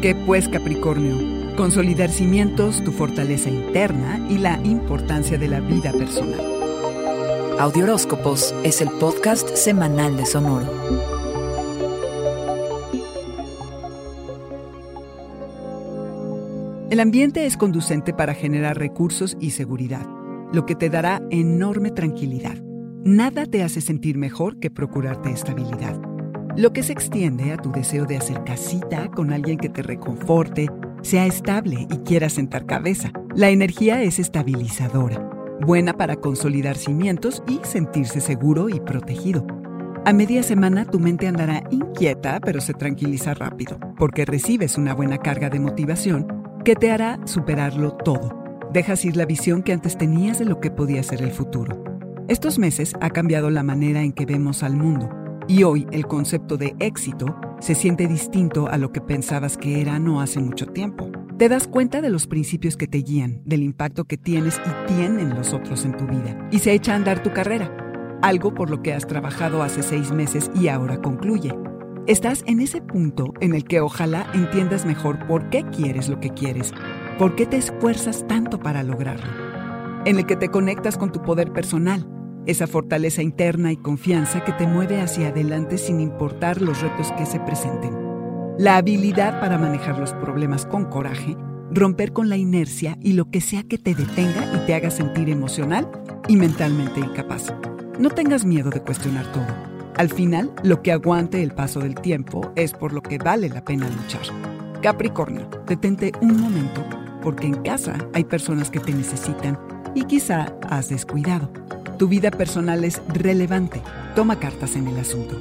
¿Qué pues, Capricornio? Consolidar cimientos, tu fortaleza interna y la importancia de la vida personal. Audioróscopos es el podcast semanal de Sonoro. El ambiente es conducente para generar recursos y seguridad, lo que te dará enorme tranquilidad. Nada te hace sentir mejor que procurarte estabilidad lo que se extiende a tu deseo de hacer casita con alguien que te reconforte, sea estable y quiera sentar cabeza. La energía es estabilizadora, buena para consolidar cimientos y sentirse seguro y protegido. A media semana tu mente andará inquieta, pero se tranquiliza rápido, porque recibes una buena carga de motivación que te hará superarlo todo. Dejas ir la visión que antes tenías de lo que podía ser el futuro. Estos meses ha cambiado la manera en que vemos al mundo y hoy el concepto de éxito se siente distinto a lo que pensabas que era no hace mucho tiempo. Te das cuenta de los principios que te guían, del impacto que tienes y tienen los otros en tu vida, y se echa a andar tu carrera, algo por lo que has trabajado hace seis meses y ahora concluye. Estás en ese punto en el que ojalá entiendas mejor por qué quieres lo que quieres, por qué te esfuerzas tanto para lograrlo, en el que te conectas con tu poder personal, esa fortaleza interna y confianza que te mueve hacia adelante sin importar los retos que se presenten. La habilidad para manejar los problemas con coraje, romper con la inercia y lo que sea que te detenga y te haga sentir emocional y mentalmente incapaz. No tengas miedo de cuestionar todo. Al final, lo que aguante el paso del tiempo es por lo que vale la pena luchar. Capricornio, detente un momento porque en casa hay personas que te necesitan y quizá has descuidado. Tu vida personal es relevante. Toma cartas en el asunto.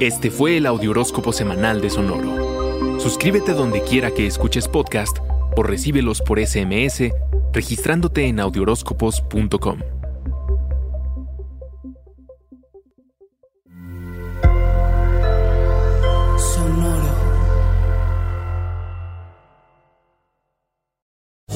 Este fue el Audioróscopo Semanal de Sonoro. Suscríbete donde quiera que escuches podcast o recíbelos por SMS registrándote en audioróscopos.com.